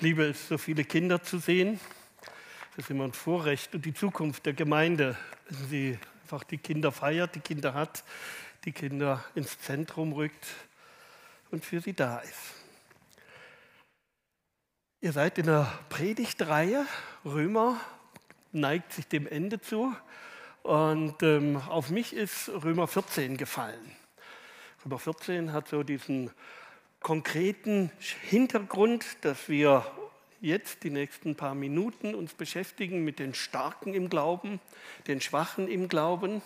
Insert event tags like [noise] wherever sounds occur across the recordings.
Liebe es, so viele Kinder zu sehen. Das ist immer ein Vorrecht und die Zukunft der Gemeinde, wenn sie einfach die Kinder feiert, die Kinder hat, die Kinder ins Zentrum rückt und für sie da ist. Ihr seid in der Predigtreihe, Römer neigt sich dem Ende zu und ähm, auf mich ist Römer 14 gefallen. Römer 14 hat so diesen konkreten Hintergrund, dass wir jetzt die nächsten paar Minuten uns beschäftigen mit den Starken im Glauben, den Schwachen im Glauben.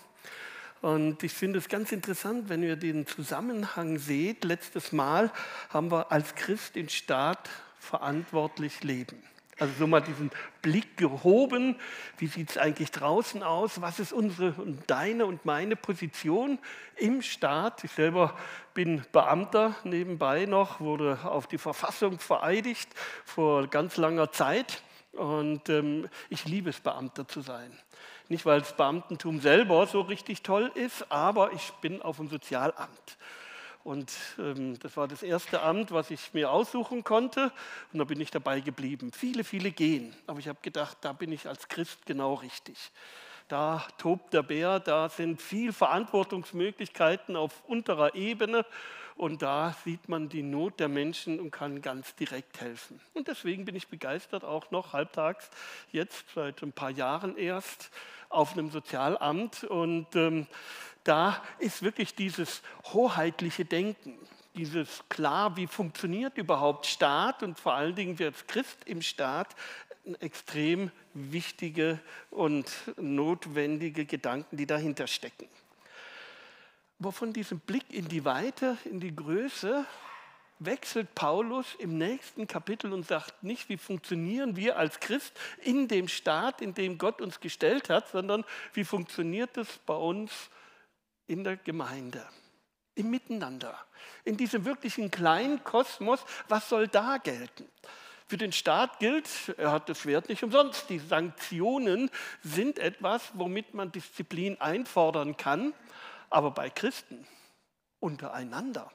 Und ich finde es ganz interessant, wenn ihr den Zusammenhang seht. Letztes Mal haben wir als Christ den Staat verantwortlich leben. Also so mal diesen Blick gehoben, wie sieht es eigentlich draußen aus, was ist unsere und deine und meine Position im Staat. Ich selber bin Beamter nebenbei noch, wurde auf die Verfassung vereidigt vor ganz langer Zeit und ähm, ich liebe es, Beamter zu sein. Nicht, weil das Beamtentum selber so richtig toll ist, aber ich bin auf dem Sozialamt. Und ähm, das war das erste Amt, was ich mir aussuchen konnte. Und da bin ich dabei geblieben. Viele, viele gehen. Aber ich habe gedacht, da bin ich als Christ genau richtig. Da tobt der Bär, da sind viel Verantwortungsmöglichkeiten auf unterer Ebene. Und da sieht man die Not der Menschen und kann ganz direkt helfen. Und deswegen bin ich begeistert, auch noch halbtags, jetzt seit ein paar Jahren erst, auf einem Sozialamt. Und ähm, da ist wirklich dieses hoheitliche Denken, dieses klar, wie funktioniert überhaupt Staat und vor allen Dingen wird Christ im Staat extrem wichtige und notwendige Gedanken, die dahinter stecken. Aber von diesem Blick in die Weite, in die Größe, wechselt Paulus im nächsten Kapitel und sagt nicht, wie funktionieren wir als Christ in dem Staat, in dem Gott uns gestellt hat, sondern wie funktioniert es bei uns in der Gemeinde, im Miteinander, in diesem wirklichen kleinen Kosmos. Was soll da gelten? Für den Staat gilt, er hat das Wert nicht umsonst. Die Sanktionen sind etwas, womit man Disziplin einfordern kann, aber bei Christen untereinander.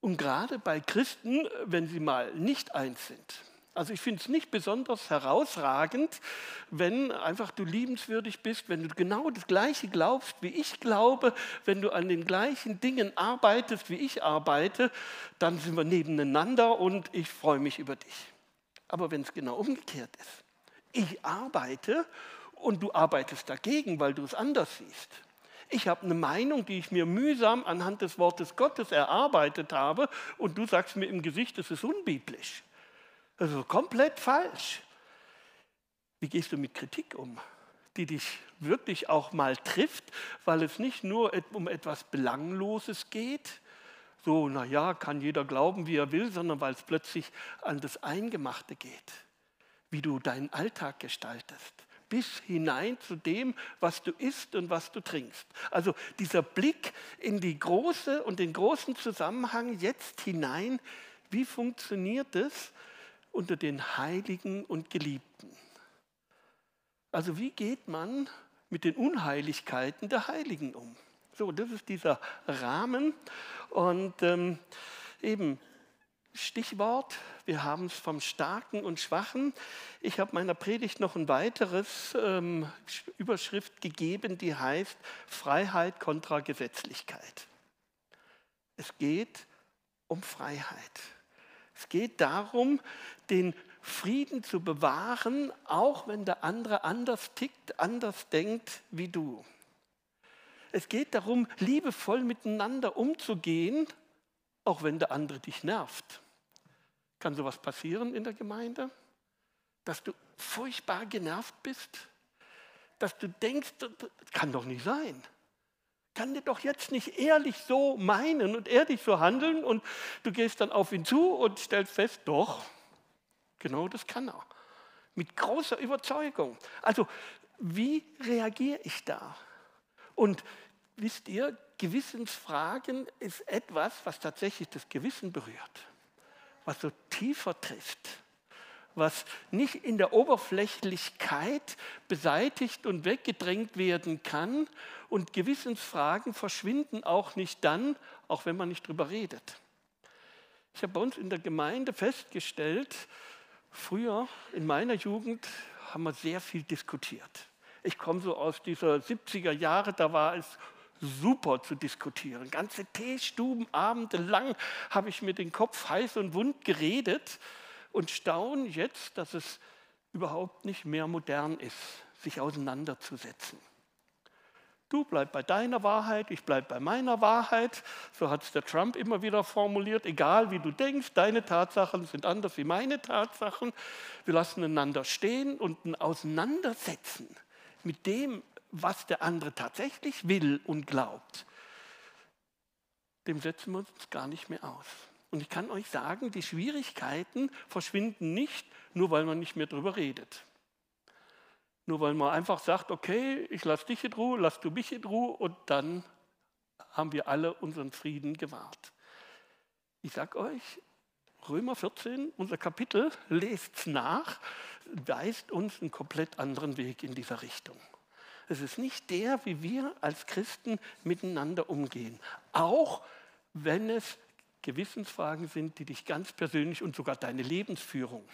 Und gerade bei Christen, wenn sie mal nicht eins sind, also ich finde es nicht besonders herausragend, wenn einfach du liebenswürdig bist, wenn du genau das Gleiche glaubst, wie ich glaube, wenn du an den gleichen Dingen arbeitest, wie ich arbeite, dann sind wir nebeneinander und ich freue mich über dich. Aber wenn es genau umgekehrt ist, ich arbeite und du arbeitest dagegen, weil du es anders siehst. Ich habe eine Meinung, die ich mir mühsam anhand des Wortes Gottes erarbeitet habe und du sagst mir im Gesicht, es ist unbiblisch. Also komplett falsch. Wie gehst du mit Kritik um, die dich wirklich auch mal trifft, weil es nicht nur um etwas Belangloses geht, so, naja, kann jeder glauben, wie er will, sondern weil es plötzlich an das Eingemachte geht, wie du deinen Alltag gestaltest, bis hinein zu dem, was du isst und was du trinkst. Also dieser Blick in die große und den großen Zusammenhang jetzt hinein, wie funktioniert es, unter den Heiligen und Geliebten. Also wie geht man mit den Unheiligkeiten der Heiligen um? So, das ist dieser Rahmen. Und ähm, eben Stichwort, wir haben es vom Starken und Schwachen. Ich habe meiner Predigt noch ein weiteres ähm, Überschrift gegeben, die heißt Freiheit kontra Gesetzlichkeit. Es geht um Freiheit. Es geht darum, den Frieden zu bewahren, auch wenn der andere anders tickt, anders denkt wie du. Es geht darum, liebevoll miteinander umzugehen, auch wenn der andere dich nervt. Kann sowas passieren in der Gemeinde? Dass du furchtbar genervt bist? Dass du denkst, das kann doch nicht sein kann der doch jetzt nicht ehrlich so meinen und ehrlich so handeln und du gehst dann auf ihn zu und stellst fest, doch, genau das kann er. Mit großer Überzeugung. Also, wie reagiere ich da? Und wisst ihr, Gewissensfragen ist etwas, was tatsächlich das Gewissen berührt, was so tiefer trifft was nicht in der Oberflächlichkeit beseitigt und weggedrängt werden kann. Und Gewissensfragen verschwinden auch nicht dann, auch wenn man nicht drüber redet. Ich habe bei uns in der Gemeinde festgestellt, früher in meiner Jugend haben wir sehr viel diskutiert. Ich komme so aus dieser 70er Jahre, da war es super zu diskutieren. Ganze Teestubenabende lang habe ich mir den Kopf heiß und wund geredet und staune jetzt, dass es überhaupt nicht mehr modern ist, sich auseinanderzusetzen. Du bleib bei deiner Wahrheit, ich bleib bei meiner Wahrheit. So hat es der Trump immer wieder formuliert. Egal wie du denkst, deine Tatsachen sind anders wie meine Tatsachen. Wir lassen einander stehen und ein Auseinandersetzen mit dem, was der andere tatsächlich will und glaubt, dem setzen wir uns gar nicht mehr aus. Und ich kann euch sagen, die Schwierigkeiten verschwinden nicht, nur weil man nicht mehr darüber redet. Nur weil man einfach sagt, okay, ich lasse dich in Ruhe, lass du mich in Ruhe und dann haben wir alle unseren Frieden gewahrt. Ich sage euch, Römer 14, unser Kapitel, lest nach, weist uns einen komplett anderen Weg in dieser Richtung. Es ist nicht der, wie wir als Christen miteinander umgehen. Auch wenn es Gewissensfragen sind, die dich ganz persönlich und sogar deine Lebensführung,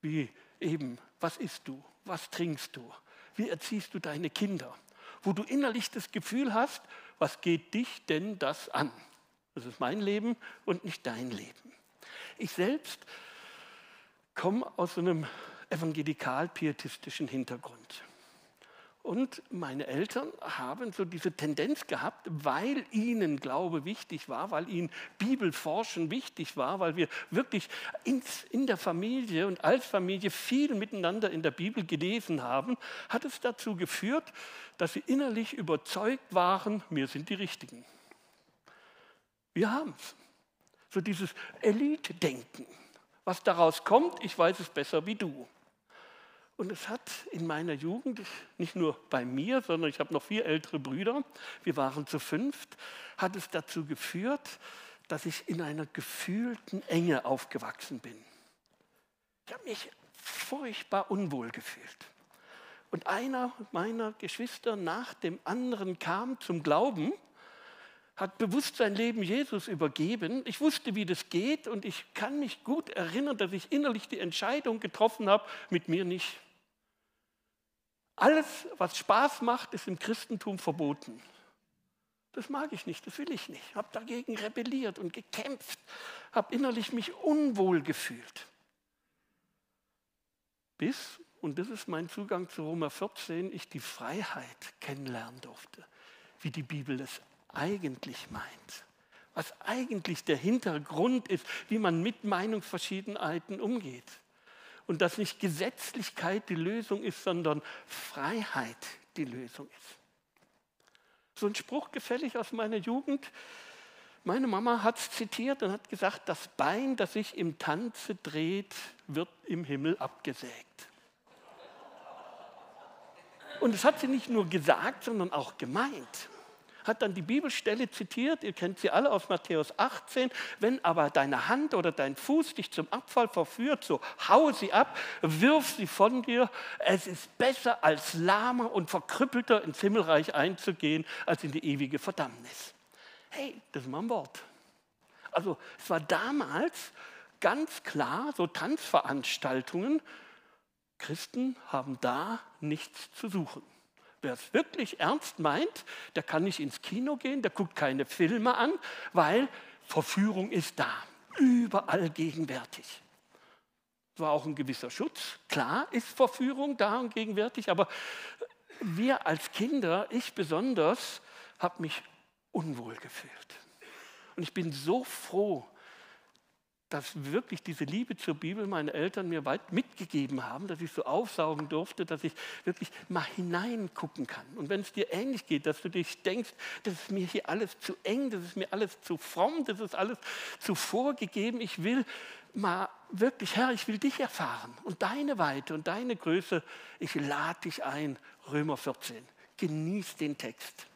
wie eben, was isst du, was trinkst du, wie erziehst du deine Kinder, wo du innerlich das Gefühl hast, was geht dich denn das an? Das ist mein Leben und nicht dein Leben. Ich selbst komme aus einem evangelikal-pietistischen Hintergrund. Und meine Eltern haben so diese Tendenz gehabt, weil ihnen Glaube wichtig war, weil ihnen Bibelforschen wichtig war, weil wir wirklich in der Familie und als Familie viel miteinander in der Bibel gelesen haben, hat es dazu geführt, dass sie innerlich überzeugt waren, wir sind die Richtigen. Wir haben es. So dieses Elite-Denken. Was daraus kommt, ich weiß es besser wie du. Und es hat in meiner Jugend, nicht nur bei mir, sondern ich habe noch vier ältere Brüder, wir waren zu fünft, hat es dazu geführt, dass ich in einer gefühlten Enge aufgewachsen bin. Ich habe mich furchtbar unwohl gefühlt. Und einer meiner Geschwister nach dem anderen kam zum Glauben, hat bewusst sein Leben Jesus übergeben. Ich wusste, wie das geht und ich kann mich gut erinnern, dass ich innerlich die Entscheidung getroffen habe, mit mir nicht. Alles, was Spaß macht, ist im Christentum verboten. Das mag ich nicht, das will ich nicht. Ich habe dagegen rebelliert und gekämpft, habe innerlich mich unwohl gefühlt. Bis, und das ist mein Zugang zu Roma 14, ich die Freiheit kennenlernen durfte, wie die Bibel es eigentlich meint. Was eigentlich der Hintergrund ist, wie man mit Meinungsverschiedenheiten umgeht und dass nicht Gesetzlichkeit die Lösung ist, sondern Freiheit die Lösung ist. So ein Spruch gefällig aus meiner Jugend. Meine Mama hat es zitiert und hat gesagt, das Bein, das sich im Tanze dreht, wird im Himmel abgesägt. Und das hat sie nicht nur gesagt, sondern auch gemeint hat dann die Bibelstelle zitiert, ihr kennt sie alle aus Matthäus 18, wenn aber deine Hand oder dein Fuß dich zum Abfall verführt, so hau sie ab, wirf sie von dir. Es ist besser als lahmer und verkrüppelter ins Himmelreich einzugehen, als in die ewige Verdammnis. Hey, das ist mal ein Wort. Also es war damals ganz klar, so Tanzveranstaltungen, Christen haben da nichts zu suchen. Wer es wirklich ernst meint, der kann nicht ins Kino gehen, der guckt keine Filme an, weil Verführung ist da, überall gegenwärtig. War auch ein gewisser Schutz. Klar ist Verführung da und gegenwärtig, aber wir als Kinder, ich besonders, habe mich unwohl gefühlt. Und ich bin so froh, dass wirklich diese Liebe zur Bibel meine Eltern mir weit mitgegeben haben, dass ich so aufsaugen durfte, dass ich wirklich mal hineingucken kann. Und wenn es dir ähnlich geht, dass du dich denkst, das ist mir hier alles zu eng, das ist mir alles zu fromm, das ist alles zu vorgegeben, ich will mal wirklich, Herr, ich will dich erfahren und deine Weite und deine Größe, ich lade dich ein, Römer 14. Genieß den Text.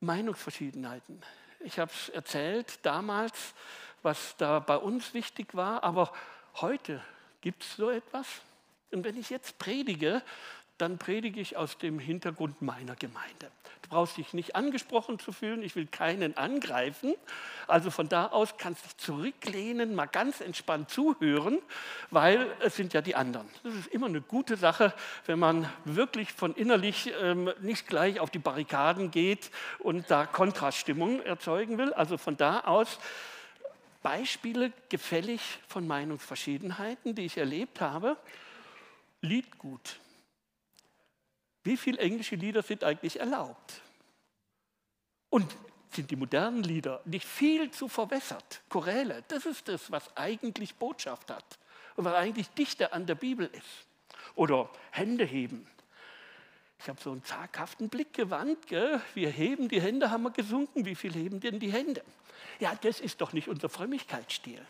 Meinungsverschiedenheiten. Ich habe es erzählt damals, was da bei uns wichtig war, aber heute gibt es so etwas. Und wenn ich jetzt predige, dann predige ich aus dem Hintergrund meiner Gemeinde. Du brauchst dich nicht angesprochen zu fühlen, ich will keinen angreifen. Also von da aus kannst du dich zurücklehnen, mal ganz entspannt zuhören, weil es sind ja die anderen. Das ist immer eine gute Sache, wenn man wirklich von innerlich ähm, nicht gleich auf die Barrikaden geht und da Kontraststimmung erzeugen will. Also von da aus Beispiele gefällig von Meinungsverschiedenheiten, die ich erlebt habe. Liedgut. Wie viele englische Lieder sind eigentlich erlaubt? Und sind die modernen Lieder nicht viel zu verwässert? Choräle, das ist das, was eigentlich Botschaft hat und was eigentlich dichter an der Bibel ist. Oder Hände heben. Ich habe so einen zaghaften Blick gewandt. Gell? Wir heben die Hände, haben wir gesunken. Wie viel heben denn die Hände? Ja, das ist doch nicht unser Frömmigkeitsstil.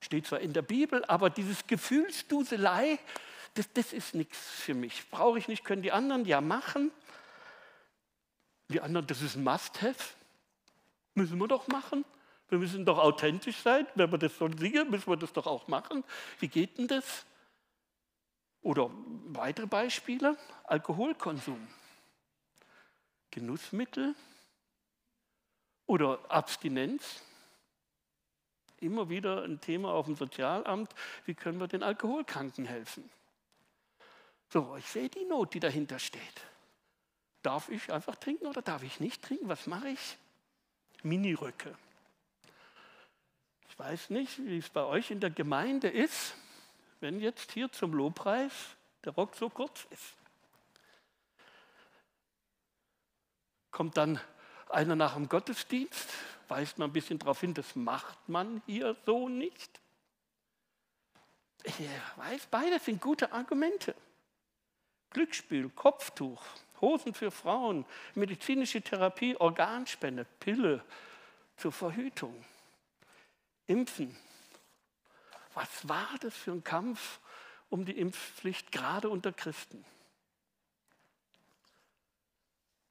Steht zwar in der Bibel, aber dieses Gefühlsduselei, das, das ist nichts für mich. Brauche ich nicht, können die anderen ja machen. Die anderen, das ist ein Must-Have. Müssen wir doch machen. Wir müssen doch authentisch sein. Wenn wir das so singen, müssen wir das doch auch machen. Wie geht denn das? Oder weitere Beispiele, Alkoholkonsum, Genussmittel oder Abstinenz. Immer wieder ein Thema auf dem Sozialamt, wie können wir den Alkoholkranken helfen? So, ich sehe die Not, die dahinter steht. Darf ich einfach trinken oder darf ich nicht trinken? Was mache ich? Miniröcke. Ich weiß nicht, wie es bei euch in der Gemeinde ist, wenn jetzt hier zum Lobpreis der Rock so kurz ist. Kommt dann einer nach dem Gottesdienst, weist man ein bisschen darauf hin, das macht man hier so nicht. Ich weiß, beides sind gute Argumente. Glücksspiel, Kopftuch, Hosen für Frauen, medizinische Therapie, Organspende, Pille zur Verhütung, Impfen. Was war das für ein Kampf um die Impfpflicht, gerade unter Christen?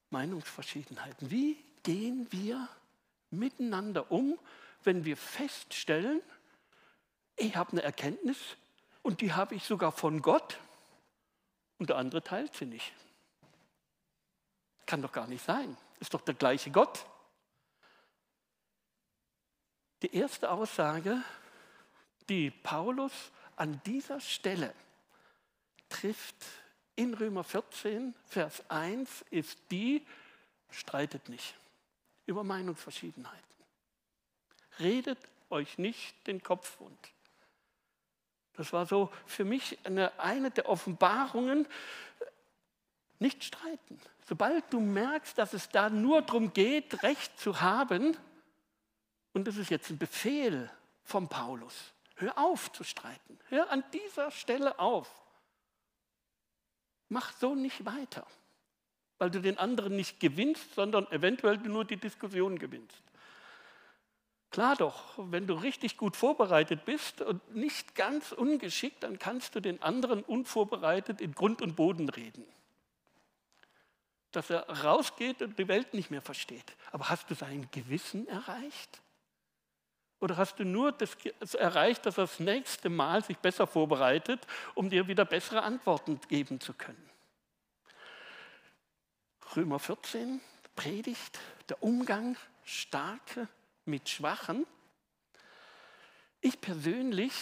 Meinungsverschiedenheiten. Wie gehen wir miteinander um, wenn wir feststellen, ich habe eine Erkenntnis und die habe ich sogar von Gott und der andere teilt sie nicht. Kann doch gar nicht sein. Ist doch der gleiche Gott. Die erste Aussage, die Paulus an dieser Stelle trifft in Römer 14, Vers 1, ist die, streitet nicht über Meinungsverschiedenheiten. Redet euch nicht den Kopf wund. Das war so für mich eine, eine der Offenbarungen, nicht streiten. Sobald du merkst, dass es da nur darum geht, Recht zu haben, und das ist jetzt ein Befehl von Paulus, hör auf zu streiten. Hör an dieser Stelle auf. Mach so nicht weiter, weil du den anderen nicht gewinnst, sondern eventuell nur die Diskussion gewinnst. Klar doch, wenn du richtig gut vorbereitet bist und nicht ganz ungeschickt, dann kannst du den anderen unvorbereitet in Grund und Boden reden. Dass er rausgeht und die Welt nicht mehr versteht. Aber hast du sein Gewissen erreicht? Oder hast du nur das erreicht, dass er das nächste Mal sich besser vorbereitet, um dir wieder bessere Antworten geben zu können? Römer 14, Predigt, der Umgang, starke mit Schwachen. Ich persönlich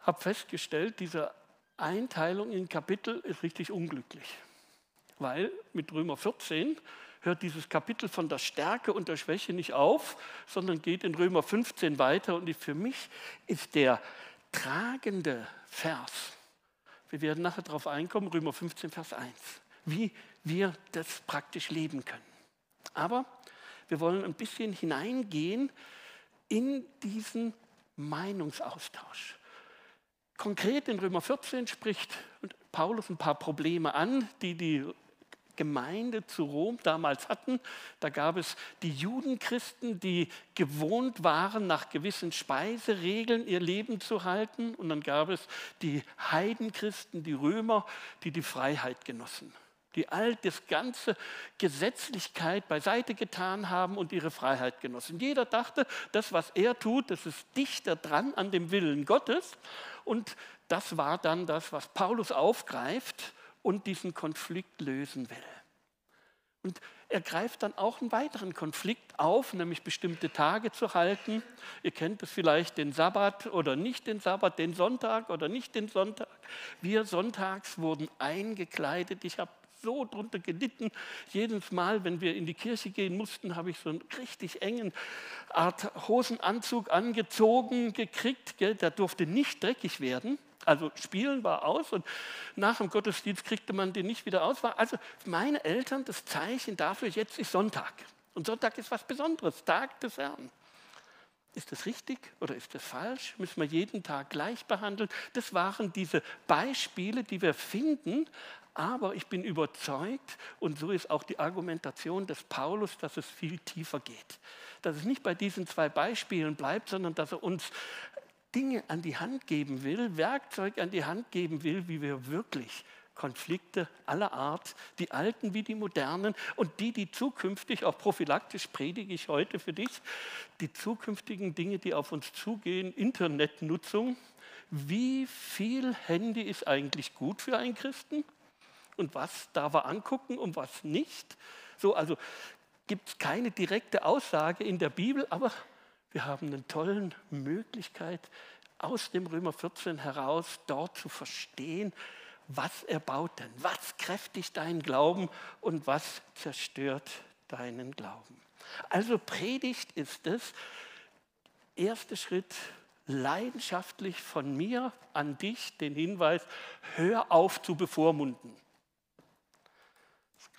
habe festgestellt, diese Einteilung in Kapitel ist richtig unglücklich, weil mit Römer 14 hört dieses Kapitel von der Stärke und der Schwäche nicht auf, sondern geht in Römer 15 weiter und für mich ist der tragende Vers, wir werden nachher darauf einkommen, Römer 15, Vers 1, wie wir das praktisch leben können. Aber wir wollen ein bisschen hineingehen in diesen Meinungsaustausch. Konkret in Römer 14 spricht Paulus ein paar Probleme an, die die Gemeinde zu Rom damals hatten. Da gab es die Judenchristen, die gewohnt waren, nach gewissen Speiseregeln ihr Leben zu halten. Und dann gab es die Heidenchristen, die Römer, die die Freiheit genossen die all das ganze Gesetzlichkeit beiseite getan haben und ihre Freiheit genossen. Jeder dachte, das, was er tut, das ist dichter dran an dem Willen Gottes. Und das war dann das, was Paulus aufgreift und diesen Konflikt lösen will. Und er greift dann auch einen weiteren Konflikt auf, nämlich bestimmte Tage zu halten. Ihr kennt es vielleicht, den Sabbat oder nicht den Sabbat, den Sonntag oder nicht den Sonntag. Wir sonntags wurden eingekleidet. Ich habe so drunter gelitten. Jedes Mal, wenn wir in die Kirche gehen mussten, habe ich so einen richtig engen Art Hosenanzug angezogen gekriegt. Der durfte nicht dreckig werden. Also spielen war aus und nach dem Gottesdienst kriegte man den nicht wieder aus. War also meine Eltern das Zeichen dafür, jetzt ist Sonntag. Und Sonntag ist was Besonderes, Tag des Herrn. Ist das richtig oder ist das falsch? Müssen wir jeden Tag gleich behandeln? Das waren diese Beispiele, die wir finden, aber ich bin überzeugt, und so ist auch die Argumentation des Paulus, dass es viel tiefer geht. Dass es nicht bei diesen zwei Beispielen bleibt, sondern dass er uns Dinge an die Hand geben will, Werkzeug an die Hand geben will, wie wir wirklich Konflikte aller Art, die alten wie die modernen und die, die zukünftig, auch prophylaktisch predige ich heute für dich, die zukünftigen Dinge, die auf uns zugehen, Internetnutzung. Wie viel Handy ist eigentlich gut für einen Christen? und was darf er angucken und was nicht. So, also gibt es keine direkte Aussage in der Bibel, aber wir haben eine tolle Möglichkeit, aus dem Römer 14 heraus dort zu verstehen, was erbaut denn, was kräftigt deinen Glauben und was zerstört deinen Glauben. Also Predigt ist es, erster Schritt, leidenschaftlich von mir an dich den Hinweis, hör auf zu bevormunden.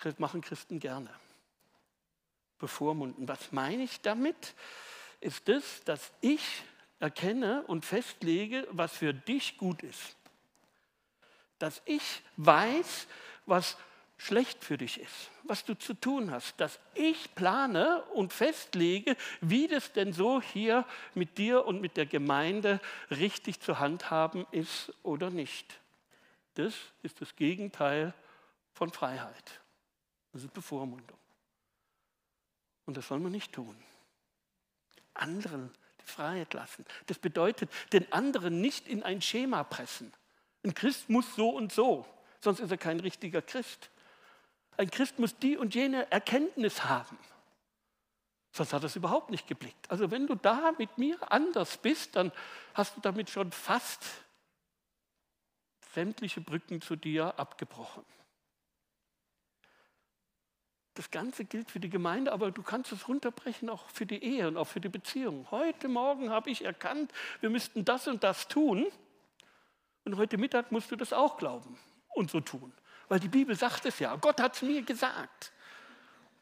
Das machen Christen gerne. Bevormunden. Was meine ich damit? Ist es, dass ich erkenne und festlege, was für dich gut ist. Dass ich weiß, was schlecht für dich ist, was du zu tun hast, dass ich plane und festlege, wie das denn so hier mit dir und mit der Gemeinde richtig zu handhaben ist oder nicht. Das ist das Gegenteil von Freiheit. Das ist Bevormundung. Und das soll man nicht tun. Anderen die Freiheit lassen. Das bedeutet, den anderen nicht in ein Schema pressen. Ein Christ muss so und so, sonst ist er kein richtiger Christ. Ein Christ muss die und jene Erkenntnis haben. Sonst hat er es überhaupt nicht geblickt. Also wenn du da mit mir anders bist, dann hast du damit schon fast sämtliche Brücken zu dir abgebrochen. Das Ganze gilt für die Gemeinde, aber du kannst es runterbrechen auch für die Ehe und auch für die Beziehung. Heute Morgen habe ich erkannt, wir müssten das und das tun. Und heute Mittag musst du das auch glauben und so tun. Weil die Bibel sagt es ja, Gott hat es mir gesagt.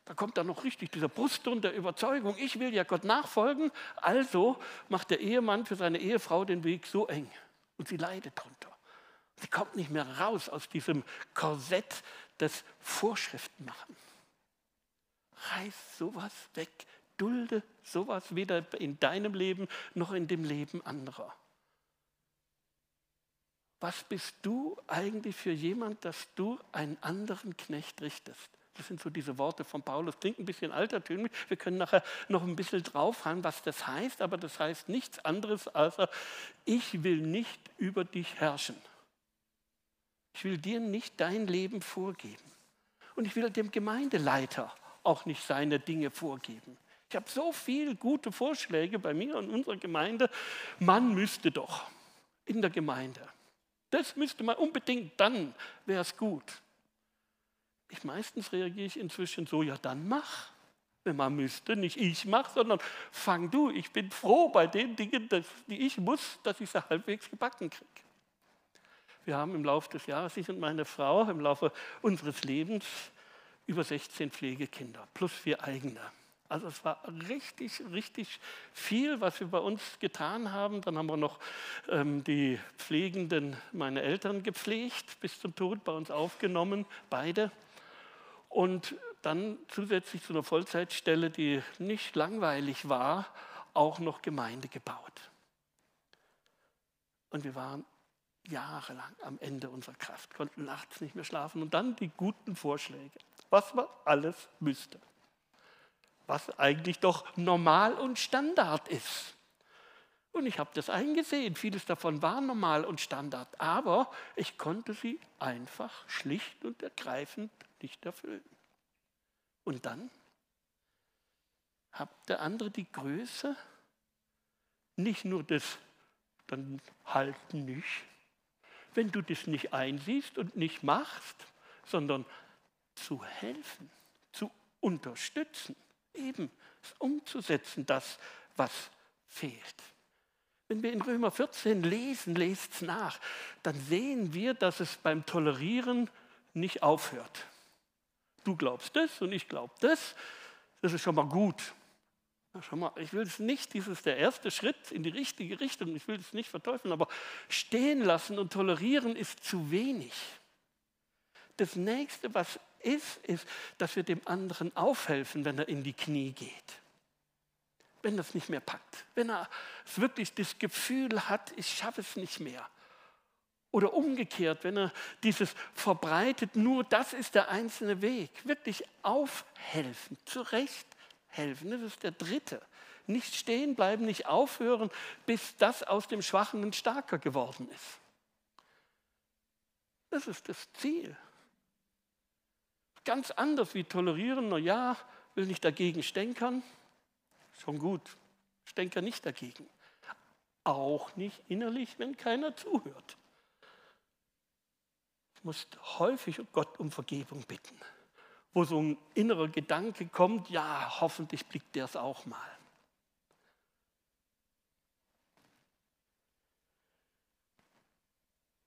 Da kommt dann noch richtig dieser Brustton der Überzeugung, ich will ja Gott nachfolgen. Also macht der Ehemann für seine Ehefrau den Weg so eng und sie leidet darunter. Sie kommt nicht mehr raus aus diesem Korsett des Vorschriftenmachen. Reiß sowas weg. Dulde sowas weder in deinem Leben noch in dem Leben anderer. Was bist du eigentlich für jemand, dass du einen anderen Knecht richtest? Das sind so diese Worte von Paulus. Klingt ein bisschen altertümlich. Wir können nachher noch ein bisschen draufhauen, was das heißt, aber das heißt nichts anderes, als ich will nicht über dich herrschen. Ich will dir nicht dein Leben vorgeben. Und ich will dem Gemeindeleiter auch nicht seine Dinge vorgeben. Ich habe so viele gute Vorschläge bei mir und unserer Gemeinde. Man müsste doch in der Gemeinde. Das müsste man unbedingt, dann wäre es gut. Ich, meistens reagiere ich inzwischen so, ja dann mach, wenn man müsste. Nicht ich mache, sondern fang du. Ich bin froh bei den Dingen, die ich muss, dass ich sie halbwegs gebacken kriege. Wir haben im Laufe des Jahres, ich und meine Frau, im Laufe unseres Lebens über 16 Pflegekinder plus vier eigene. Also es war richtig, richtig viel, was wir bei uns getan haben. Dann haben wir noch ähm, die Pflegenden, meine Eltern gepflegt, bis zum Tod bei uns aufgenommen, beide. Und dann zusätzlich zu einer Vollzeitstelle, die nicht langweilig war, auch noch Gemeinde gebaut. Und wir waren jahrelang am Ende unserer Kraft, konnten nachts nicht mehr schlafen. Und dann die guten Vorschläge was man alles müsste. Was eigentlich doch normal und Standard ist. Und ich habe das eingesehen. Vieles davon war normal und Standard. Aber ich konnte sie einfach schlicht und ergreifend nicht erfüllen. Und dann hat der andere die Größe, nicht nur das, dann halt nicht, wenn du das nicht einsiehst und nicht machst, sondern zu helfen, zu unterstützen, eben umzusetzen, das, was fehlt. Wenn wir in Römer 14 lesen, lest es nach, dann sehen wir, dass es beim Tolerieren nicht aufhört. Du glaubst das und ich glaube das. Das ist schon mal gut. Schau mal, ich will es nicht, dies ist der erste Schritt in die richtige Richtung, ich will es nicht verteufeln, aber stehen lassen und tolerieren ist zu wenig. Das nächste, was ist, ist, dass wir dem anderen aufhelfen, wenn er in die Knie geht wenn es nicht mehr packt, wenn er wirklich das Gefühl hat, ich schaffe es nicht mehr. Oder umgekehrt, wenn er dieses verbreitet, nur das ist der einzelne Weg. Wirklich aufhelfen, zurechthelfen. Das ist der dritte. Nicht stehen bleiben, nicht aufhören, bis das aus dem Schwachen ein Starker geworden ist. Das ist das Ziel. Ganz anders wie tolerieren, na ja, will nicht dagegen stänkern, Schon gut. Denke nicht dagegen. Auch nicht innerlich, wenn keiner zuhört. Du musst häufig Gott um Vergebung bitten. Wo so ein innerer Gedanke kommt, ja, hoffentlich blickt der es auch mal.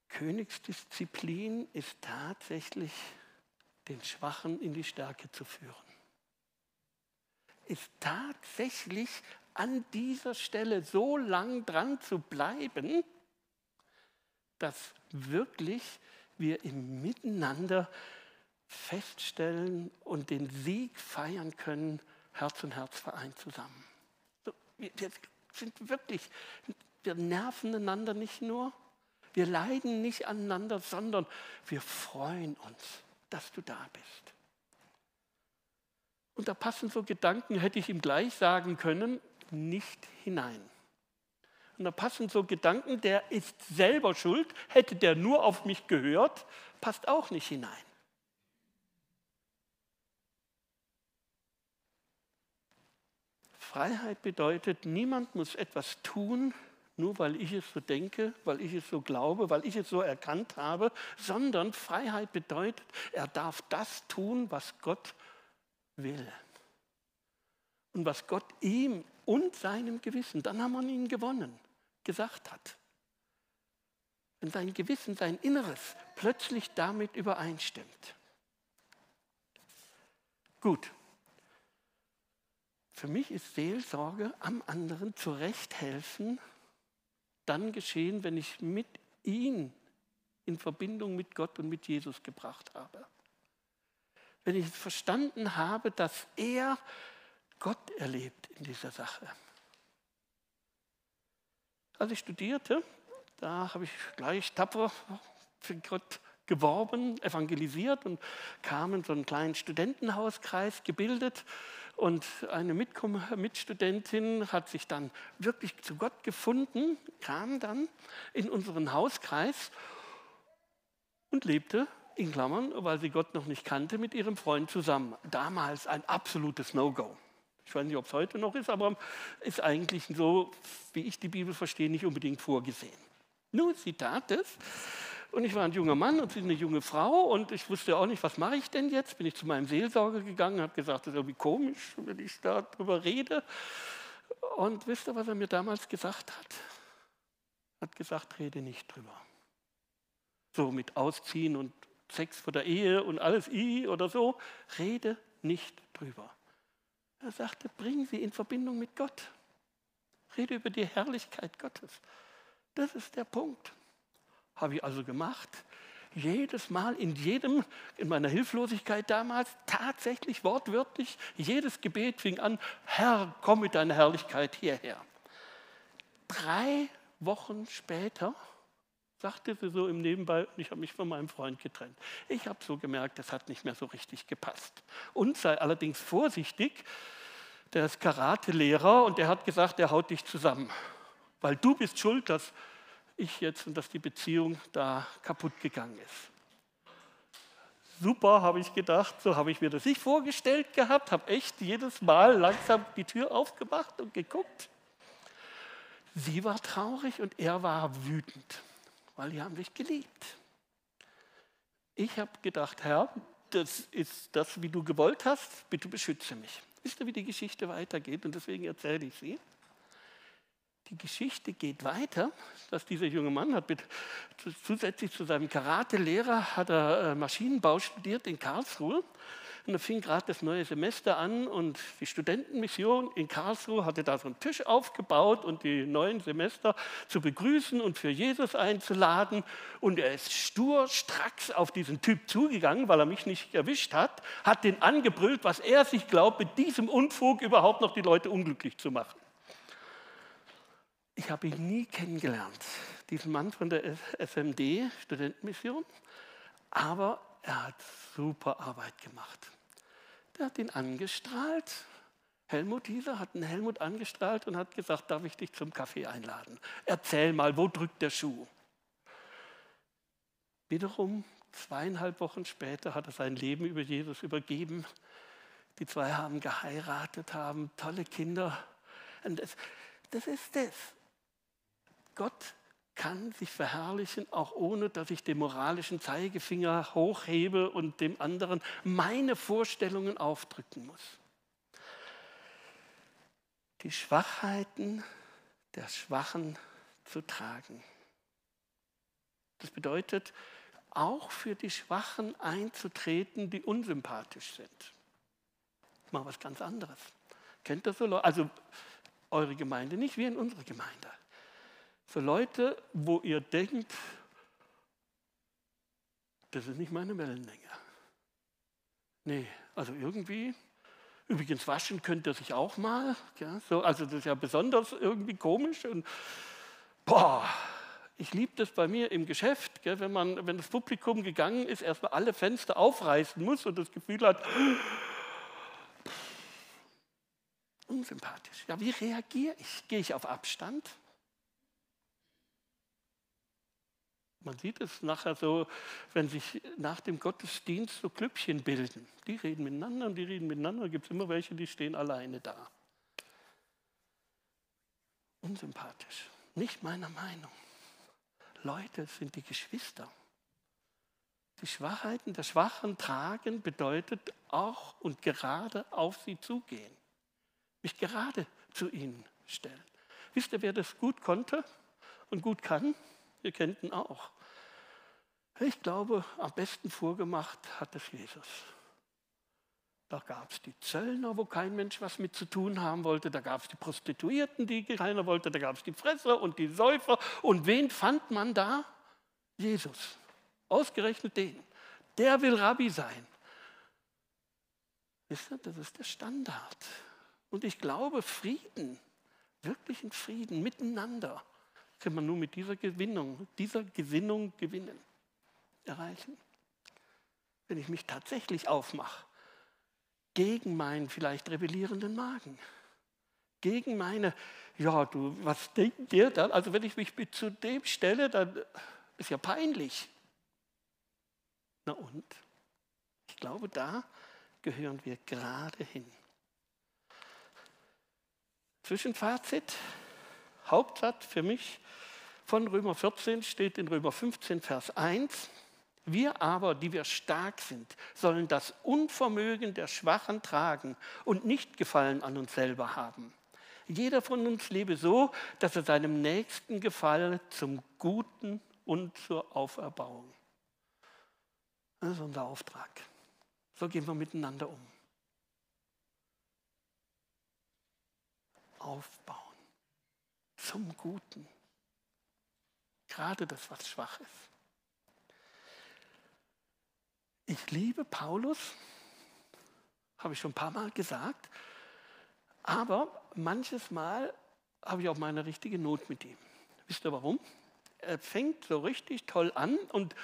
Königsdisziplin ist tatsächlich, den Schwachen in die Stärke zu führen ist tatsächlich an dieser Stelle so lang dran zu bleiben, dass wirklich wir im Miteinander feststellen und den Sieg feiern können, Herz und Herz vereint zusammen. Wir, wir sind wirklich, wir nerven einander nicht nur, wir leiden nicht aneinander, sondern wir freuen uns, dass du da bist. Und da passen so Gedanken, hätte ich ihm gleich sagen können, nicht hinein. Und da passen so Gedanken, der ist selber schuld, hätte der nur auf mich gehört, passt auch nicht hinein. Freiheit bedeutet, niemand muss etwas tun, nur weil ich es so denke, weil ich es so glaube, weil ich es so erkannt habe, sondern Freiheit bedeutet, er darf das tun, was Gott will. Und was Gott ihm und seinem Gewissen, dann haben wir ihn gewonnen, gesagt hat. Wenn sein Gewissen, sein Inneres plötzlich damit übereinstimmt. Gut. Für mich ist Seelsorge am anderen zurechthelfen, dann geschehen, wenn ich mit ihm in Verbindung mit Gott und mit Jesus gebracht habe wenn ich verstanden habe, dass er Gott erlebt in dieser Sache. Als ich studierte, da habe ich gleich tapfer für Gott geworben, evangelisiert und kam in so einen kleinen Studentenhauskreis gebildet. Und eine Mitstudentin hat sich dann wirklich zu Gott gefunden, kam dann in unseren Hauskreis und lebte in Klammern, weil sie Gott noch nicht kannte, mit ihrem Freund zusammen. Damals ein absolutes No-Go. Ich weiß nicht, ob es heute noch ist, aber ist eigentlich so, wie ich die Bibel verstehe, nicht unbedingt vorgesehen. Nun, sie tat. Und ich war ein junger Mann und sie eine junge Frau und ich wusste auch nicht, was mache ich denn jetzt? Bin ich zu meinem Seelsorger gegangen, habe gesagt, das ist irgendwie komisch, wenn ich darüber rede. Und wisst ihr, was er mir damals gesagt hat? Er hat gesagt, rede nicht drüber. So mit Ausziehen und Sex vor der Ehe und alles I oder so, rede nicht drüber. Er sagte, bring sie in Verbindung mit Gott. Rede über die Herrlichkeit Gottes. Das ist der Punkt. Habe ich also gemacht. Jedes Mal in jedem, in meiner Hilflosigkeit damals, tatsächlich wortwörtlich, jedes Gebet fing an, Herr, komm mit deiner Herrlichkeit hierher. Drei Wochen später sagte sie so im Nebenbei, ich habe mich von meinem Freund getrennt. Ich habe so gemerkt, das hat nicht mehr so richtig gepasst. Und sei allerdings vorsichtig, der ist Karate-Lehrer und der hat gesagt, der haut dich zusammen. weil du bist schuld, dass ich jetzt und dass die Beziehung da kaputt gegangen ist. Super, habe ich gedacht, so habe ich mir das nicht vorgestellt gehabt, habe echt jedes Mal langsam die Tür aufgemacht und geguckt. Sie war traurig und er war wütend, weil die haben sich geliebt. Ich habe gedacht, Herr, das ist das, wie du gewollt hast, bitte beschütze mich. Wisst ihr, wie die Geschichte weitergeht? Und deswegen erzähle ich sie. Die Geschichte geht weiter, dass dieser junge Mann hat mit, zusätzlich zu seinem Karate-Lehrer hat er äh, Maschinenbau studiert in Karlsruhe und da fing gerade das neue Semester an und die Studentenmission in Karlsruhe hatte da so einen Tisch aufgebaut und die neuen Semester zu begrüßen und für Jesus einzuladen. Und er ist stur, stracks auf diesen Typ zugegangen, weil er mich nicht erwischt hat, hat den angebrüllt, was er sich glaubt, mit diesem Unfug überhaupt noch die Leute unglücklich zu machen. Ich habe ihn nie kennengelernt, diesen Mann von der SMD, Studentenmission, aber er hat super Arbeit gemacht. Der hat ihn angestrahlt. Helmut dieser hat einen Helmut angestrahlt und hat gesagt, darf ich dich zum Kaffee einladen? Erzähl mal, wo drückt der Schuh? Wiederum zweieinhalb Wochen später hat er sein Leben über Jesus übergeben. Die zwei haben geheiratet, haben tolle Kinder. Und das, das ist das. Gott kann sich verherrlichen, auch ohne dass ich den moralischen Zeigefinger hochhebe und dem anderen meine Vorstellungen aufdrücken muss. Die Schwachheiten der Schwachen zu tragen. Das bedeutet, auch für die Schwachen einzutreten, die unsympathisch sind. Mal was ganz anderes. Kennt das so Leute? Also eure Gemeinde nicht, wie in unserer Gemeinde. Für Leute, wo ihr denkt, das ist nicht meine Wellenlänge. Nee, also irgendwie, übrigens waschen könnt ihr sich auch mal. Ja, so, also das ist ja besonders irgendwie komisch. Und boah, ich liebe das bei mir im Geschäft, gell, wenn, man, wenn das Publikum gegangen ist, erstmal alle Fenster aufreißen muss und das Gefühl hat, unsympathisch. Ja, wie reagiere ich? Gehe ich auf Abstand? Man sieht es nachher so, wenn sich nach dem Gottesdienst so Klüppchen bilden. Die reden miteinander und die reden miteinander. Da gibt es immer welche, die stehen alleine da. Unsympathisch. Nicht meiner Meinung. Leute sind die Geschwister. Die Schwachheiten der Schwachen tragen bedeutet auch und gerade auf sie zugehen. Mich gerade zu ihnen stellen. Wisst ihr, wer das gut konnte und gut kann? Ihr kennt auch. Ich glaube, am besten vorgemacht hat es Jesus. Da gab es die Zöllner, wo kein Mensch was mit zu tun haben wollte. Da gab es die Prostituierten, die keiner wollte. Da gab es die Fresser und die Säufer. Und wen fand man da? Jesus. Ausgerechnet den. Der will Rabbi sein. Das ist der Standard. Und ich glaube, Frieden, wirklichen Frieden miteinander, kann man nur mit dieser Gewinnung, dieser Gesinnung gewinnen, erreichen. Wenn ich mich tatsächlich aufmache gegen meinen vielleicht rebellierenden Magen, gegen meine, ja, du, was denkt ihr dann? Also wenn ich mich zu dem stelle, dann ist ja peinlich. Na und? Ich glaube, da gehören wir gerade hin. Zwischenfazit, Hauptsatz für mich von Römer 14 steht in Römer 15, Vers 1. Wir aber, die wir stark sind, sollen das Unvermögen der Schwachen tragen und nicht Gefallen an uns selber haben. Jeder von uns lebe so, dass er seinem Nächsten gefalle zum Guten und zur Auferbauung. Das ist unser Auftrag. So gehen wir miteinander um. Aufbauen. Zum Guten. Gerade das, was schwach ist. Ich liebe Paulus, habe ich schon ein paar Mal gesagt, aber manches Mal habe ich auch meine richtige Not mit ihm. Wisst ihr warum? Er fängt so richtig toll an und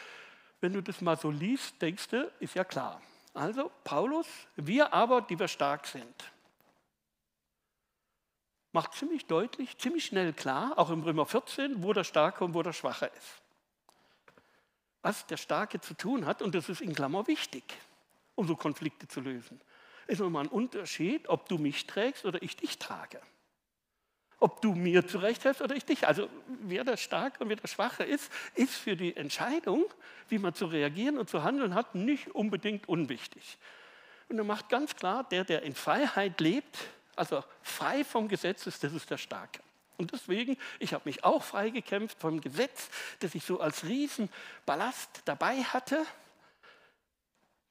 wenn du das mal so liest, denkst du, ist ja klar. Also Paulus, wir aber, die wir stark sind. Macht ziemlich deutlich, ziemlich schnell klar, auch im Römer 14, wo der Starke und wo der Schwache ist. Was der Starke zu tun hat, und das ist in Klammer wichtig, um so Konflikte zu lösen, ist nochmal ein Unterschied, ob du mich trägst oder ich dich trage. Ob du mir zurechthältst oder ich dich. Also wer der Starke und wer der Schwache ist, ist für die Entscheidung, wie man zu reagieren und zu handeln hat, nicht unbedingt unwichtig. Und er macht ganz klar, der, der in Freiheit lebt, also frei vom Gesetz ist, das ist der Starke. Und deswegen, ich habe mich auch freigekämpft vom Gesetz, das ich so als Riesenballast dabei hatte.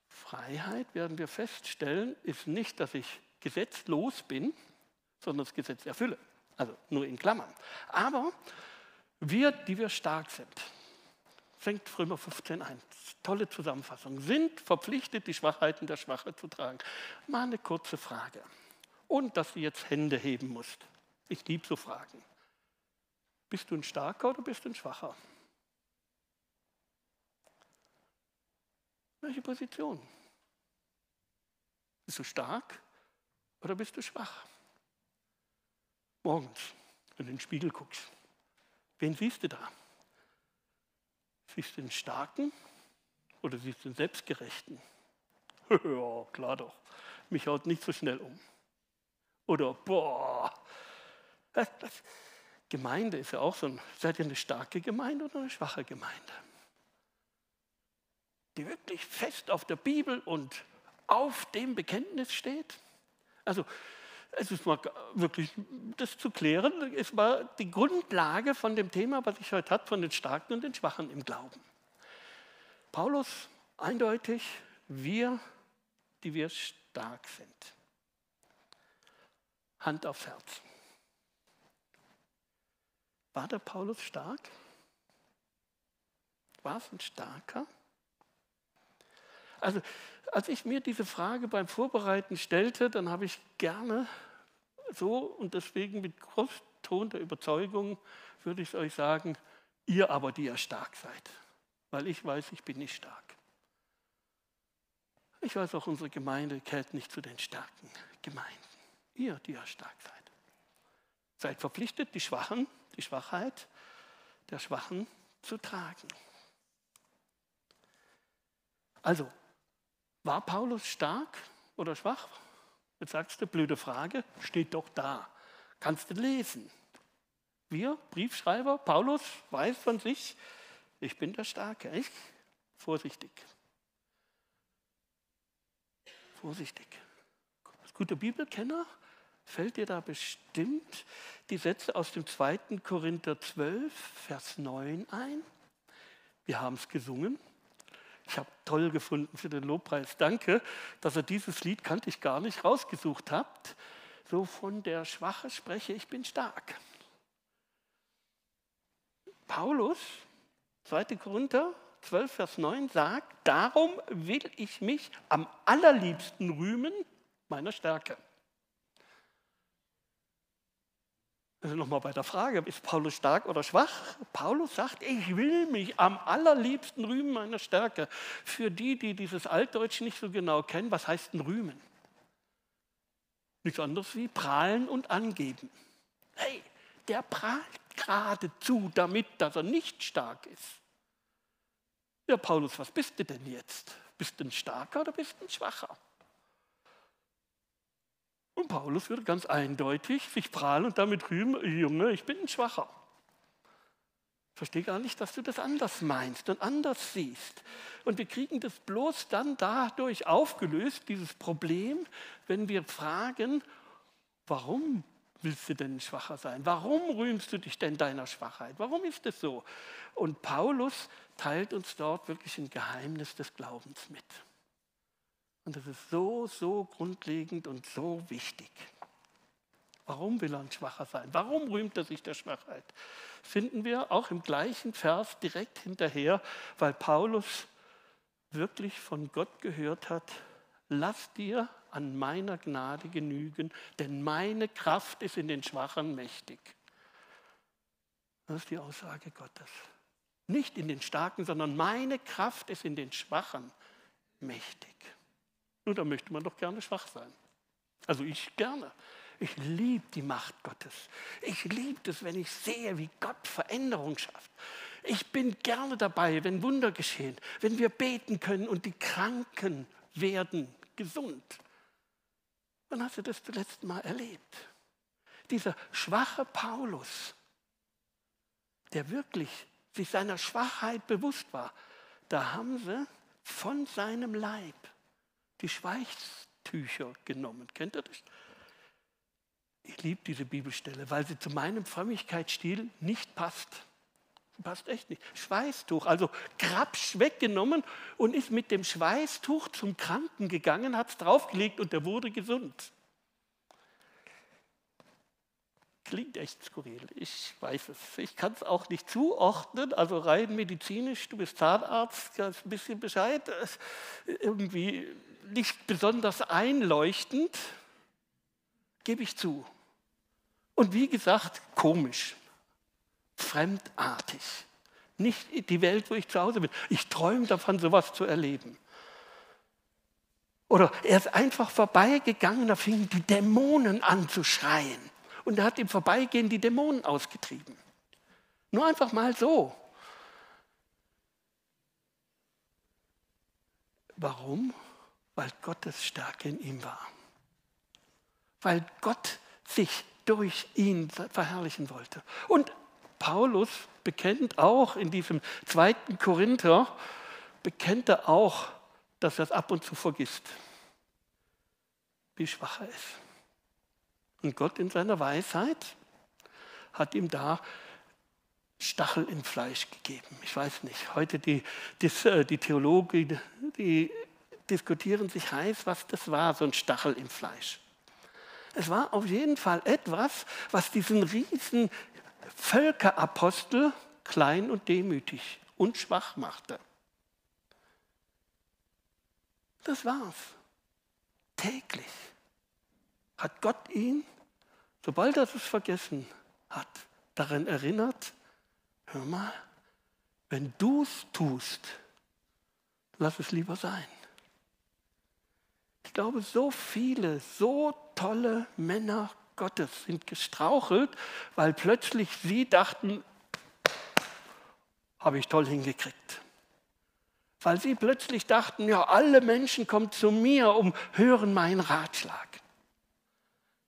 Freiheit, werden wir feststellen, ist nicht, dass ich gesetzlos bin, sondern das Gesetz erfülle. Also nur in Klammern. Aber wir, die wir stark sind, fängt Römer 15 ein. Tolle Zusammenfassung. Sind verpflichtet, die Schwachheiten der Schwache zu tragen. Mal eine kurze Frage. Und dass du jetzt Hände heben musst. Ich liebe so Fragen. Bist du ein Starker oder bist du ein Schwacher? Welche Position? Bist du stark oder bist du schwach? Morgens, wenn du in den Spiegel guckst, wen siehst du da? Siehst du den Starken oder siehst du den Selbstgerechten? [laughs] ja, klar doch. Mich haut nicht so schnell um. Oder, boah. Gemeinde ist ja auch so ein, seid ihr eine starke Gemeinde oder eine schwache Gemeinde? Die wirklich fest auf der Bibel und auf dem Bekenntnis steht? Also, es ist mal wirklich, das zu klären, ist mal die Grundlage von dem Thema, was ich heute habe, von den Starken und den Schwachen im Glauben. Paulus, eindeutig, wir, die wir stark sind. Hand aufs Herz. War der Paulus stark? War es ein starker? Also, als ich mir diese Frage beim Vorbereiten stellte, dann habe ich gerne so und deswegen mit Ton der Überzeugung würde ich euch sagen, ihr aber, die ihr stark seid, weil ich weiß, ich bin nicht stark. Ich weiß auch, unsere Gemeinde gehört nicht zu den starken Gemeinden. Ihr, die ihr stark seid. Seid verpflichtet, die Schwachen, die Schwachheit der Schwachen zu tragen. Also, war Paulus stark oder schwach? Jetzt sagst du, blöde Frage, steht doch da. Kannst du lesen. Wir, Briefschreiber, Paulus weiß von sich, ich bin der Starke. Ich? Vorsichtig. Vorsichtig. Als guter Bibelkenner fällt dir da bestimmt die Sätze aus dem 2. Korinther 12, Vers 9 ein. Wir haben es gesungen. Ich habe toll gefunden für den Lobpreis. Danke, dass ihr dieses Lied, kannte ich gar nicht, rausgesucht habt. So von der Schwache spreche, ich bin stark. Paulus, 2. Korinther 12, Vers 9 sagt, darum will ich mich am allerliebsten rühmen meiner Stärke. Also nochmal bei der Frage, ist Paulus stark oder schwach? Paulus sagt, ich will mich am allerliebsten rühmen meiner Stärke. Für die, die dieses Altdeutsch nicht so genau kennen, was heißt denn rühmen? Nichts anderes wie prahlen und angeben. Hey, der prahlt geradezu damit, dass er nicht stark ist. Ja, Paulus, was bist du denn jetzt? Bist du ein starker oder bist du ein schwacher? Und Paulus würde ganz eindeutig sich prahlen und damit rühmen, Junge, ich bin ein Schwacher. Ich verstehe gar nicht, dass du das anders meinst und anders siehst. Und wir kriegen das bloß dann dadurch aufgelöst, dieses Problem, wenn wir fragen, warum willst du denn schwacher sein? Warum rühmst du dich denn deiner Schwachheit? Warum ist das so? Und Paulus teilt uns dort wirklich ein Geheimnis des Glaubens mit. Und das ist so, so grundlegend und so wichtig. Warum will er ein Schwacher sein? Warum rühmt er sich der Schwachheit? Finden wir auch im gleichen Vers direkt hinterher, weil Paulus wirklich von Gott gehört hat, lass dir an meiner Gnade genügen, denn meine Kraft ist in den Schwachen mächtig. Das ist die Aussage Gottes. Nicht in den Starken, sondern meine Kraft ist in den Schwachen mächtig. Nur da möchte man doch gerne schwach sein. Also ich gerne. Ich liebe die Macht Gottes. Ich liebe es, wenn ich sehe, wie Gott Veränderung schafft. Ich bin gerne dabei, wenn Wunder geschehen, wenn wir beten können und die Kranken werden gesund. Wann hast du das zuletzt mal erlebt? Dieser schwache Paulus, der wirklich sich seiner Schwachheit bewusst war, da haben sie von seinem Leib die Schweißtücher genommen. Kennt ihr das? Ich liebe diese Bibelstelle, weil sie zu meinem Frömmigkeitsstil nicht passt. Passt echt nicht. Schweißtuch, also Grabsch weggenommen und ist mit dem Schweißtuch zum Kranken gegangen, hat es draufgelegt und der wurde gesund. Klingt echt skurril, ich weiß es. Ich kann es auch nicht zuordnen, also rein medizinisch, du bist Zahnarzt, kannst ein bisschen Bescheid, irgendwie nicht besonders einleuchtend, gebe ich zu. Und wie gesagt, komisch, fremdartig. Nicht die Welt, wo ich zu Hause bin. Ich träume davon, sowas zu erleben. Oder er ist einfach vorbeigegangen, da fingen die Dämonen an zu schreien und er hat im Vorbeigehen die Dämonen ausgetrieben. Nur einfach mal so. Warum? Weil Gottes Stärke in ihm war. Weil Gott sich durch ihn verherrlichen wollte. Und Paulus bekennt auch in diesem zweiten Korinther, bekennt er auch, dass er es ab und zu vergisst, wie schwach er ist. Und Gott in seiner Weisheit hat ihm da Stachel im Fleisch gegeben. Ich weiß nicht, heute die, die, äh, die Theologen, die diskutieren sich heiß, was das war, so ein Stachel im Fleisch. Es war auf jeden Fall etwas, was diesen riesen Völkerapostel klein und demütig und schwach machte. Das war's. Täglich hat Gott ihn Sobald er es vergessen hat, daran erinnert, hör mal, wenn du es tust, lass es lieber sein. Ich glaube, so viele, so tolle Männer Gottes sind gestrauchelt, weil plötzlich sie dachten, habe ich toll hingekriegt. Weil sie plötzlich dachten, ja, alle Menschen kommen zu mir und hören meinen Ratschlag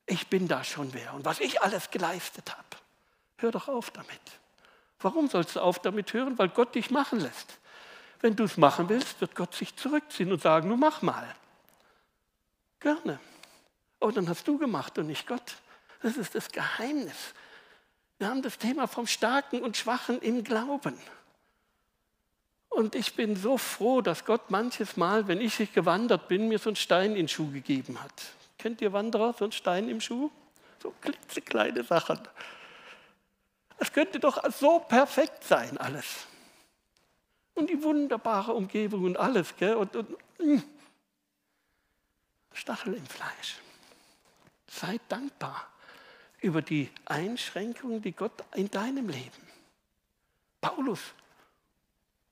ich bin da schon wer und was ich alles geleistet habe. Hör doch auf damit. Warum sollst du auf damit hören? Weil Gott dich machen lässt. Wenn du es machen willst, wird Gott sich zurückziehen und sagen, nun mach mal. Gerne. Aber dann hast du gemacht und nicht Gott. Das ist das Geheimnis. Wir haben das Thema vom Starken und Schwachen im Glauben. Und ich bin so froh, dass Gott manches Mal, wenn ich gewandert bin, mir so einen Stein in den Schuh gegeben hat. Kennt ihr Wanderer, so ein Stein im Schuh? So klitzekleine Sachen. Es könnte doch so perfekt sein, alles. Und die wunderbare Umgebung und alles. Gell? Und, und mh. Hm. Stachel im Fleisch. Sei dankbar über die Einschränkungen, die Gott in deinem Leben. Paulus,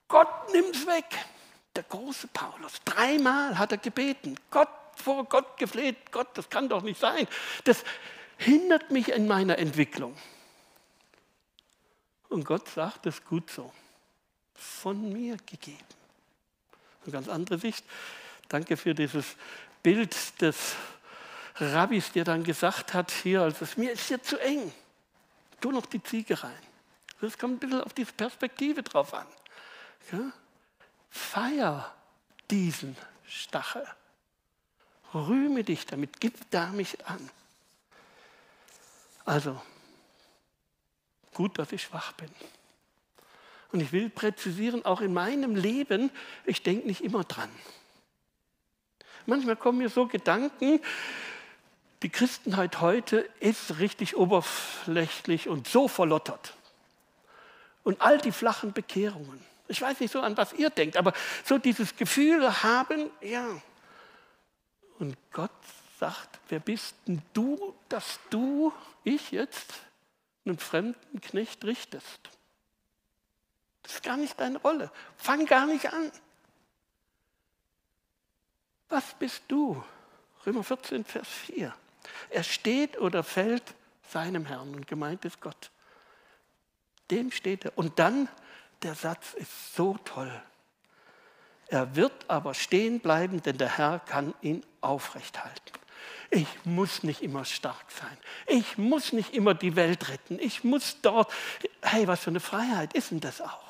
Gott nimm's weg. Der große Paulus, dreimal hat er gebeten, Gott vor Gott gefleht, Gott, das kann doch nicht sein. Das hindert mich in meiner Entwicklung. Und Gott sagt, das ist gut so. Von mir gegeben. Eine ganz andere Sicht. Danke für dieses Bild des Rabbis, der dann gesagt hat, hier, also mir ist hier zu eng. Tu noch die Ziege rein. Das kommt ein bisschen auf diese Perspektive drauf an. Ja? Feier diesen Stachel. Rühme dich damit, gib da mich an. Also, gut, dass ich schwach bin. Und ich will präzisieren, auch in meinem Leben, ich denke nicht immer dran. Manchmal kommen mir so Gedanken, die Christenheit heute ist richtig oberflächlich und so verlottert. Und all die flachen Bekehrungen. Ich weiß nicht so, an was ihr denkt, aber so dieses Gefühl haben, ja, und Gott sagt, wer bist denn du, dass du, ich jetzt, einen fremden Knecht richtest? Das ist gar nicht deine Rolle. Fang gar nicht an. Was bist du? Römer 14, Vers 4. Er steht oder fällt seinem Herrn und gemeint ist Gott. Dem steht er. Und dann, der Satz ist so toll. Er wird aber stehen bleiben, denn der Herr kann ihn aufrechthalten. Ich muss nicht immer stark sein. Ich muss nicht immer die Welt retten. Ich muss dort, hey, was für eine Freiheit ist denn das auch?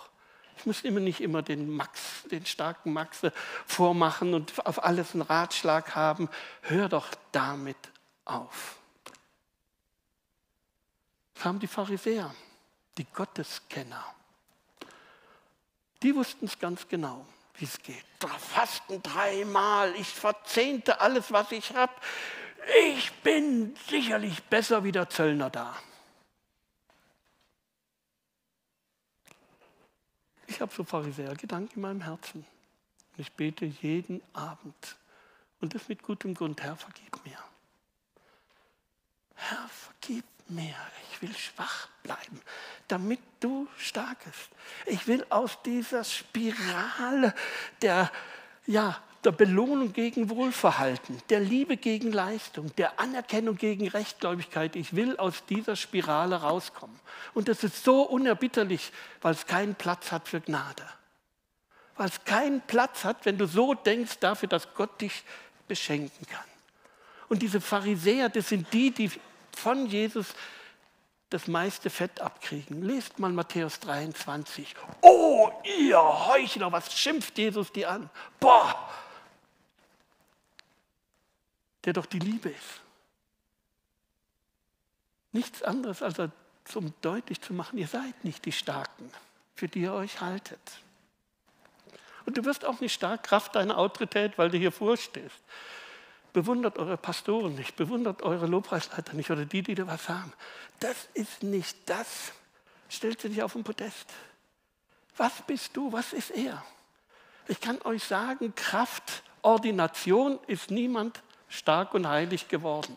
Ich muss immer nicht immer den Max, den starken Max vormachen und auf alles einen Ratschlag haben. Hör doch damit auf. Das haben die Pharisäer, die Gotteskenner. Die wussten es ganz genau, wie es geht. Fasten dreimal, ich verzehnte alles, was ich habe. Ich bin sicherlich besser wie der Zöllner da. Ich habe so Pharisäer-Gedanken in meinem Herzen. Und ich bete jeden Abend. Und das mit gutem Grund. Herr, vergib mir. Herr, vergib mir. Ich will schwach bleiben, damit du stark bist. Ich will aus dieser Spirale der, ja, der Belohnung gegen Wohlverhalten, der Liebe gegen Leistung, der Anerkennung gegen Rechtgläubigkeit. Ich will aus dieser Spirale rauskommen. Und das ist so unerbitterlich, weil es keinen Platz hat für Gnade. Weil es keinen Platz hat, wenn du so denkst, dafür, dass Gott dich beschenken kann. Und diese Pharisäer, das sind die, die von Jesus das meiste Fett abkriegen. Lest mal Matthäus 23. Oh, ihr Heuchler, was schimpft Jesus die an? Boah, der doch die Liebe ist. Nichts anderes, als um deutlich zu machen, ihr seid nicht die Starken, für die ihr euch haltet. Und du wirst auch nicht stark Kraft deiner Autorität, weil du hier vorstehst. Bewundert eure Pastoren nicht, bewundert eure Lobpreisleiter nicht oder die, die da was haben. Das ist nicht das. Stellt sie nicht auf den Podest. Was bist du? Was ist er? Ich kann euch sagen, Kraft, Ordination ist niemand, stark und heilig geworden.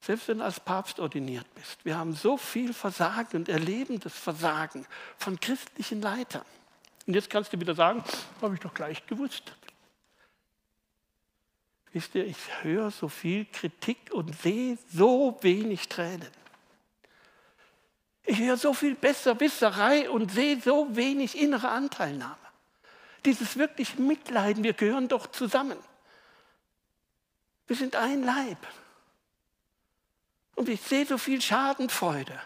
Selbst wenn du als Papst ordiniert bist. Wir haben so viel Versagen und erleben das Versagen von christlichen Leitern. Und jetzt kannst du wieder sagen, habe ich doch gleich gewusst. Wisst ihr, ich höre so viel Kritik und sehe so wenig Tränen. Ich höre so viel Besserwisserei und sehe so wenig innere Anteilnahme. Dieses wirklich Mitleiden, wir gehören doch zusammen. Wir sind ein Leib. Und ich sehe so viel Schadenfreude.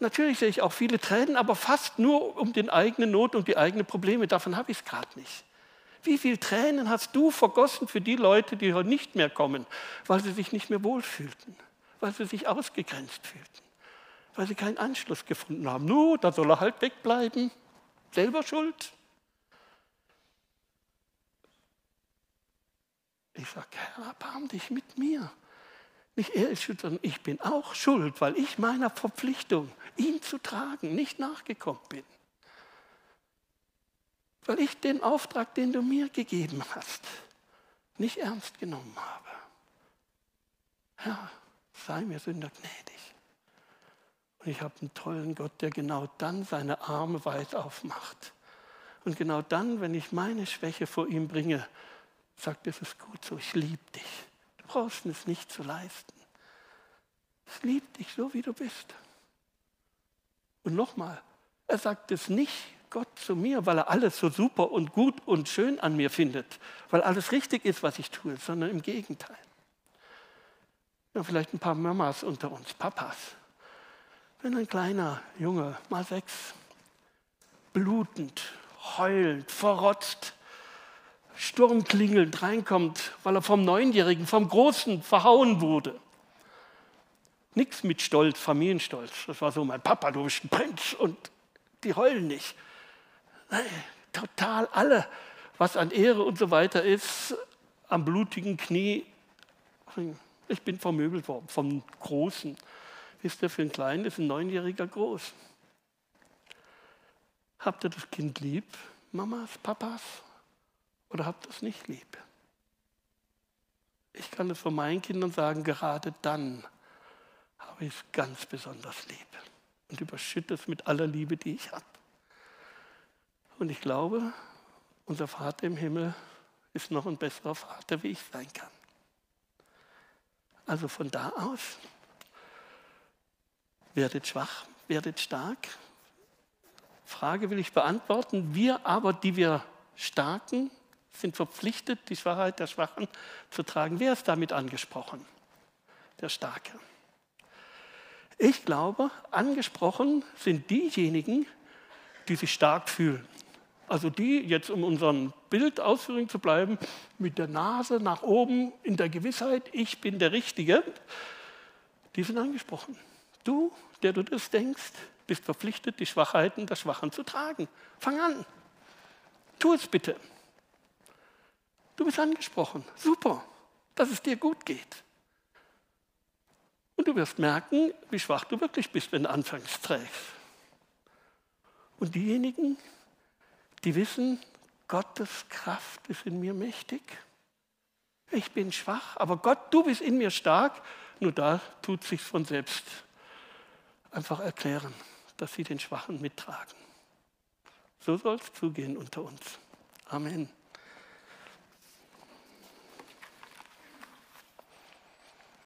Natürlich sehe ich auch viele Tränen, aber fast nur um den eigenen Not und die eigenen Probleme. Davon habe ich es gerade nicht. Wie viele Tränen hast du vergossen für die Leute, die heute nicht mehr kommen, weil sie sich nicht mehr wohlfühlten, weil sie sich ausgegrenzt fühlten, weil sie keinen Anschluss gefunden haben? Nur, da soll er halt wegbleiben. Selber schuld. Ich sage, Herr, erbarm dich mit mir. Nicht er ist schuld, sondern ich bin auch schuld, weil ich meiner Verpflichtung, ihn zu tragen, nicht nachgekommen bin. Weil ich den Auftrag, den du mir gegeben hast, nicht ernst genommen habe. Herr, sei mir Sünder gnädig. Und ich habe einen tollen Gott, der genau dann seine Arme weit aufmacht. Und genau dann, wenn ich meine Schwäche vor ihm bringe, sagt, es ist gut so, ich liebe dich. Du brauchst es nicht zu leisten. Ich liebe dich so, wie du bist. Und nochmal, er sagt es nicht Gott zu mir, weil er alles so super und gut und schön an mir findet, weil alles richtig ist, was ich tue, sondern im Gegenteil. Ja, vielleicht ein paar Mamas unter uns, Papas. Wenn ein kleiner Junge, mal sechs, blutend, heulend, verrotzt, sturmklingelnd reinkommt, weil er vom Neunjährigen, vom Großen verhauen wurde. Nichts mit Stolz, Familienstolz. Das war so, mein Papa, du bist ein Prinz und die heulen nicht. Nein, total alle, was an Ehre und so weiter ist, am blutigen Knie. Ich bin vermöbelt worden vom Großen. Wisst ihr, für einen Kleinen ist ein Neunjähriger groß. Habt ihr das Kind lieb, Mamas, Papas? Oder habt ihr es nicht lieb? Ich kann es von meinen Kindern sagen, gerade dann habe ich es ganz besonders lieb und überschütte es mit aller Liebe, die ich habe. Und ich glaube, unser Vater im Himmel ist noch ein besserer Vater, wie ich sein kann. Also von da aus, werdet schwach, werdet stark. Frage will ich beantworten. Wir aber, die wir Starken, sind verpflichtet, die Schwachheit der Schwachen zu tragen. Wer ist damit angesprochen? Der Starke. Ich glaube, angesprochen sind diejenigen, die sich stark fühlen. Also die, jetzt um unseren Bildausführung zu bleiben, mit der Nase nach oben in der Gewissheit, ich bin der Richtige, die sind angesprochen. Du, der du das denkst, bist verpflichtet, die Schwachheiten der Schwachen zu tragen. Fang an. Tu es bitte. Du bist angesprochen. Super, dass es dir gut geht. Und du wirst merken, wie schwach du wirklich bist, wenn du anfangs trägst. Und diejenigen, die wissen, Gottes Kraft ist in mir mächtig. Ich bin schwach, aber Gott, du bist in mir stark. Nur da tut sich von selbst einfach erklären, dass sie den Schwachen mittragen. So soll es zugehen unter uns. Amen.